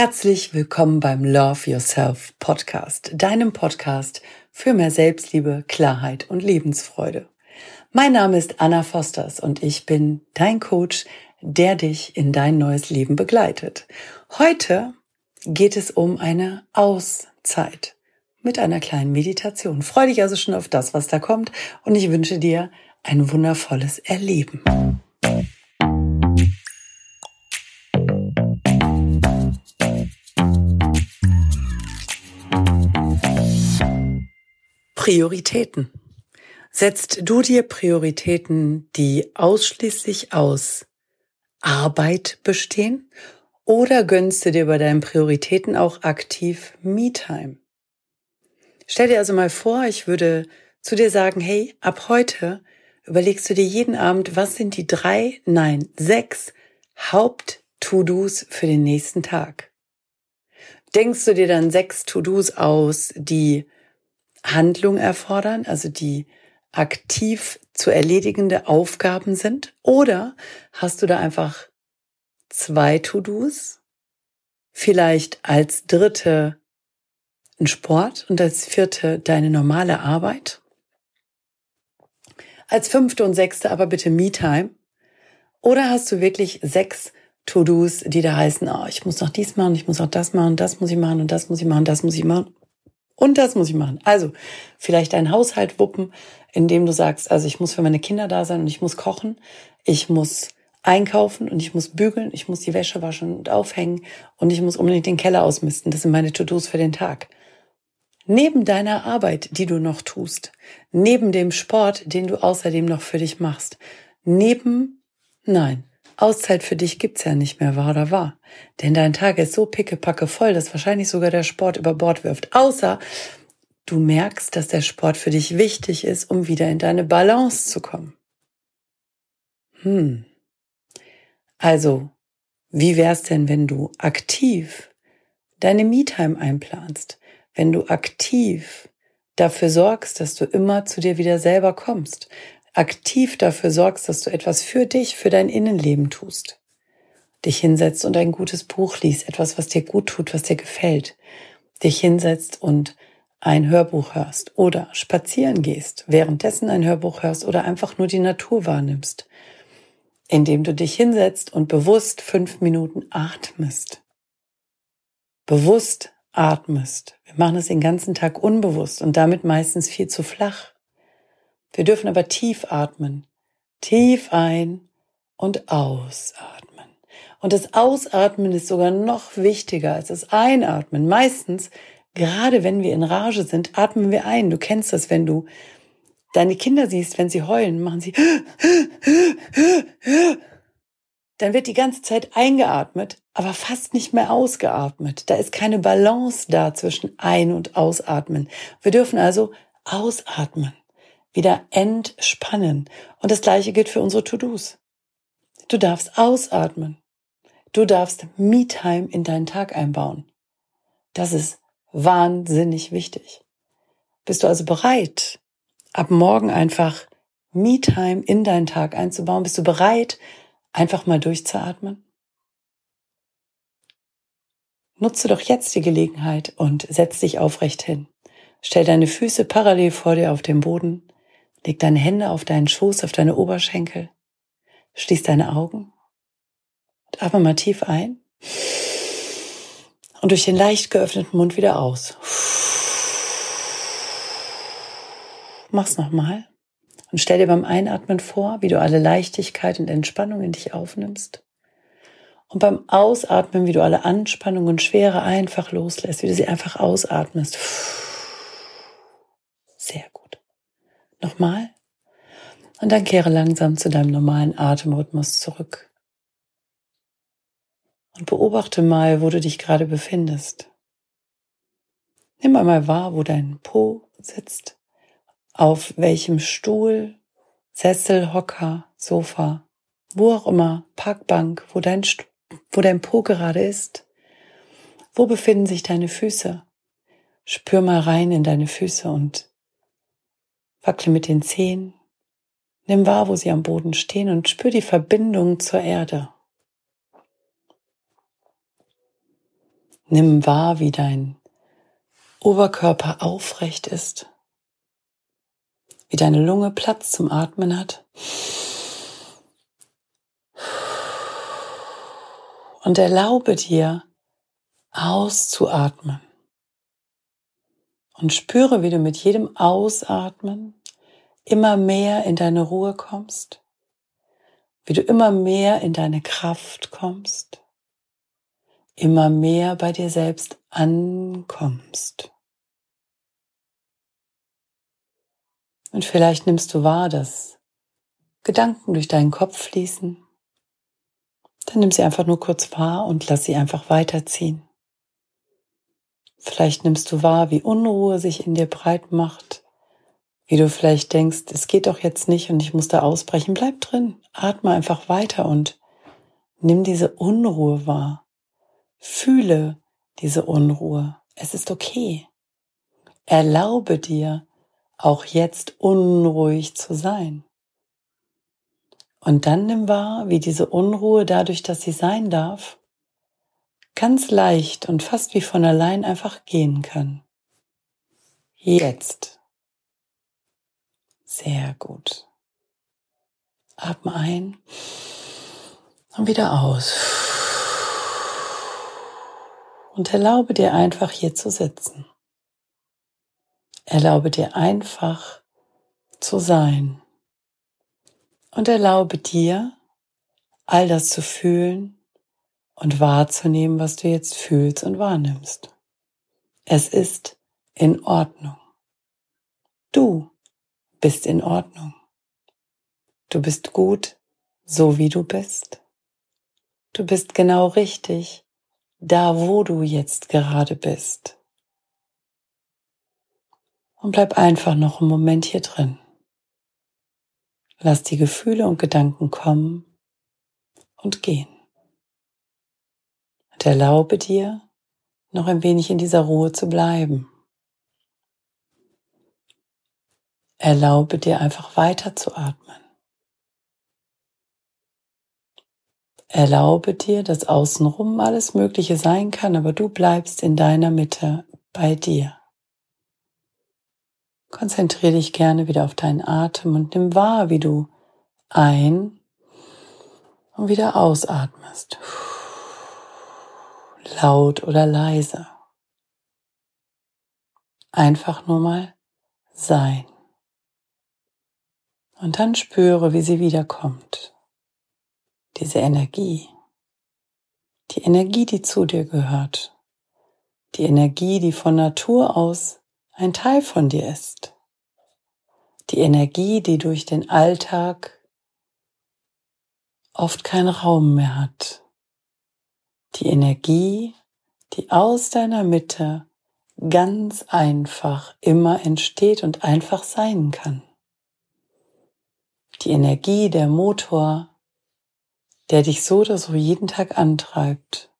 Herzlich willkommen beim Love Yourself Podcast, deinem Podcast für mehr Selbstliebe, Klarheit und Lebensfreude. Mein Name ist Anna Fosters und ich bin dein Coach, der dich in dein neues Leben begleitet. Heute geht es um eine Auszeit mit einer kleinen Meditation. Freue dich also schon auf das, was da kommt und ich wünsche dir ein wundervolles Erleben. Prioritäten. Setzt du dir Prioritäten, die ausschließlich aus Arbeit bestehen? Oder gönnst du dir bei deinen Prioritäten auch aktiv Me-Time? Stell dir also mal vor, ich würde zu dir sagen, hey, ab heute überlegst du dir jeden Abend, was sind die drei, nein, sechs Haupt-To-Dos für den nächsten Tag? Denkst du dir dann sechs To-Dos aus, die Handlung erfordern, also die aktiv zu erledigende Aufgaben sind? Oder hast du da einfach zwei To-Dos? Vielleicht als dritte ein Sport und als vierte deine normale Arbeit? Als fünfte und sechste aber bitte Me-Time? Oder hast du wirklich sechs To-Dos, die da heißen, oh, ich muss noch dies machen, ich muss noch das machen, das muss ich machen und das muss ich machen, das muss ich machen und das muss ich machen. Also vielleicht einen Haushalt wuppen, indem du sagst, also ich muss für meine Kinder da sein und ich muss kochen, ich muss einkaufen und ich muss bügeln, ich muss die Wäsche waschen und aufhängen und ich muss unbedingt den Keller ausmisten. Das sind meine To-Dos für den Tag. Neben deiner Arbeit, die du noch tust, neben dem Sport, den du außerdem noch für dich machst, neben, nein, Auszeit für dich gibt's ja nicht mehr, wahr oder wahr? Denn dein Tag ist so pickepacke voll, dass wahrscheinlich sogar der Sport über Bord wirft. Außer du merkst, dass der Sport für dich wichtig ist, um wieder in deine Balance zu kommen. Hm. Also, wie wär's denn, wenn du aktiv deine Me-Time einplanst? Wenn du aktiv dafür sorgst, dass du immer zu dir wieder selber kommst, aktiv dafür sorgst, dass du etwas für dich, für dein Innenleben tust. Dich hinsetzt und ein gutes Buch liest, etwas, was dir gut tut, was dir gefällt. Dich hinsetzt und ein Hörbuch hörst oder spazieren gehst, währenddessen ein Hörbuch hörst oder einfach nur die Natur wahrnimmst, indem du dich hinsetzt und bewusst fünf Minuten atmest. Bewusst atmest. Wir machen es den ganzen Tag unbewusst und damit meistens viel zu flach. Wir dürfen aber tief atmen. Tief ein und ausatmen. Und das Ausatmen ist sogar noch wichtiger als das Einatmen. Meistens, gerade wenn wir in Rage sind, atmen wir ein. Du kennst das, wenn du deine Kinder siehst, wenn sie heulen, machen sie, dann wird die ganze Zeit eingeatmet, aber fast nicht mehr ausgeatmet. Da ist keine Balance da zwischen Ein- und Ausatmen. Wir dürfen also ausatmen wieder entspannen. Und das gleiche gilt für unsere To-Dos. Du darfst ausatmen. Du darfst Me-Time in deinen Tag einbauen. Das ist wahnsinnig wichtig. Bist du also bereit, ab morgen einfach Me-Time in deinen Tag einzubauen? Bist du bereit, einfach mal durchzuatmen? Nutze doch jetzt die Gelegenheit und setz dich aufrecht hin. Stell deine Füße parallel vor dir auf den Boden Leg deine Hände auf deinen Schoß, auf deine Oberschenkel. Schließ deine Augen. Und atme mal tief ein. Und durch den leicht geöffneten Mund wieder aus. Mach's nochmal. Und stell dir beim Einatmen vor, wie du alle Leichtigkeit und Entspannung in dich aufnimmst. Und beim Ausatmen, wie du alle Anspannung und Schwere einfach loslässt, wie du sie einfach ausatmest. Sehr gut. Nochmal. Und dann kehre langsam zu deinem normalen Atemrhythmus zurück. Und beobachte mal, wo du dich gerade befindest. Nimm einmal wahr, wo dein Po sitzt, auf welchem Stuhl, Sessel, Hocker, Sofa, wo auch immer, Parkbank, wo dein, wo dein Po gerade ist. Wo befinden sich deine Füße? Spür mal rein in deine Füße und Wackle mit den Zehen. Nimm wahr, wo sie am Boden stehen und spür die Verbindung zur Erde. Nimm wahr, wie dein Oberkörper aufrecht ist, wie deine Lunge Platz zum Atmen hat. Und erlaube dir auszuatmen. Und spüre, wie du mit jedem Ausatmen immer mehr in deine Ruhe kommst, wie du immer mehr in deine Kraft kommst, immer mehr bei dir selbst ankommst. Und vielleicht nimmst du wahr, dass Gedanken durch deinen Kopf fließen. Dann nimm sie einfach nur kurz wahr und lass sie einfach weiterziehen. Vielleicht nimmst du wahr, wie Unruhe sich in dir breit macht, wie du vielleicht denkst, es geht doch jetzt nicht und ich muss da ausbrechen. Bleib drin, atme einfach weiter und nimm diese Unruhe wahr. Fühle diese Unruhe. Es ist okay. Erlaube dir, auch jetzt unruhig zu sein. Und dann nimm wahr, wie diese Unruhe dadurch, dass sie sein darf, ganz leicht und fast wie von allein einfach gehen kann. Jetzt. Sehr gut. Atme ein und wieder aus. Und erlaube dir einfach hier zu sitzen. Erlaube dir einfach zu sein. Und erlaube dir, all das zu fühlen und wahrzunehmen, was du jetzt fühlst und wahrnimmst. Es ist in Ordnung. Du bist in Ordnung. Du bist gut, so wie du bist. Du bist genau richtig, da wo du jetzt gerade bist und bleib einfach noch einen Moment hier drin. Lass die Gefühle und Gedanken kommen und gehen. Und erlaube dir, noch ein wenig in dieser Ruhe zu bleiben. Erlaube dir einfach weiter zu atmen. Erlaube dir, dass außenrum alles Mögliche sein kann, aber du bleibst in deiner Mitte bei dir. Konzentriere dich gerne wieder auf deinen Atem und nimm wahr, wie du ein und wieder ausatmest. Laut oder leise. Einfach nur mal sein. Und dann spüre, wie sie wiederkommt. Diese Energie. Die Energie, die zu dir gehört. Die Energie, die von Natur aus ein Teil von dir ist. Die Energie, die durch den Alltag oft keinen Raum mehr hat. Die Energie, die aus deiner Mitte ganz einfach immer entsteht und einfach sein kann. Die Energie, der Motor, der dich so oder so jeden Tag antreibt,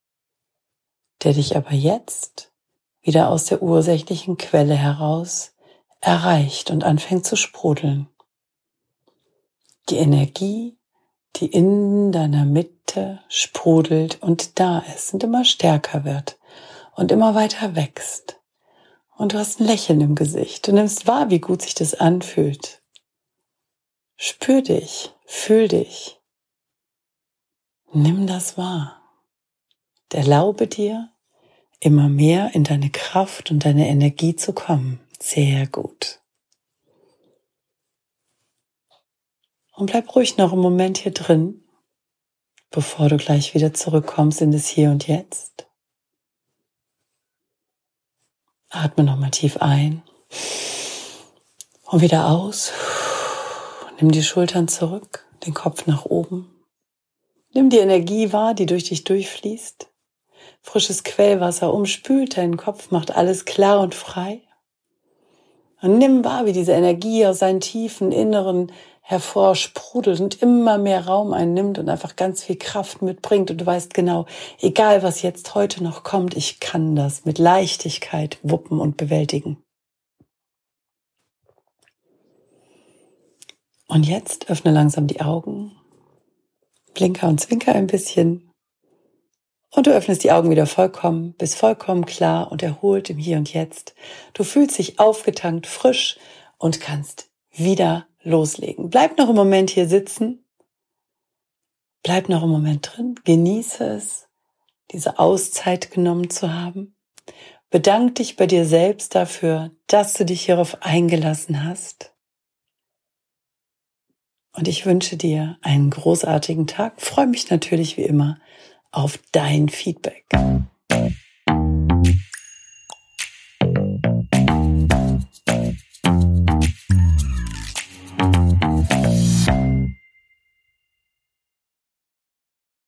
der dich aber jetzt wieder aus der ursächlichen Quelle heraus erreicht und anfängt zu sprudeln. Die Energie, die in deiner Mitte sprudelt und da ist und immer stärker wird und immer weiter wächst. Und du hast ein Lächeln im Gesicht. Du nimmst wahr, wie gut sich das anfühlt. Spür dich, fühl dich. Nimm das wahr. Erlaube dir, immer mehr in deine Kraft und deine Energie zu kommen. Sehr gut. Und bleib ruhig noch einen Moment hier drin, bevor du gleich wieder zurückkommst in das Hier und Jetzt. Atme nochmal tief ein und wieder aus. Nimm die Schultern zurück, den Kopf nach oben. Nimm die Energie wahr, die durch dich durchfließt. Frisches Quellwasser umspült deinen Kopf, macht alles klar und frei. Und nimm wahr, wie diese Energie aus seinen tiefen Inneren hervorsprudelt und immer mehr Raum einnimmt und einfach ganz viel Kraft mitbringt. Und du weißt genau, egal was jetzt heute noch kommt, ich kann das mit Leichtigkeit wuppen und bewältigen. Und jetzt öffne langsam die Augen, blinker und zwinker ein bisschen Und du öffnest die Augen wieder vollkommen, bist vollkommen klar und erholt im Hier und Jetzt. Du fühlst dich aufgetankt, frisch und kannst wieder loslegen. Bleib noch einen Moment hier sitzen. Bleib noch einen Moment drin. Genieße es, diese Auszeit genommen zu haben. Bedank dich bei dir selbst dafür, dass du dich hierauf eingelassen hast. Und ich wünsche dir einen großartigen Tag. Freue mich natürlich wie immer auf dein Feedback.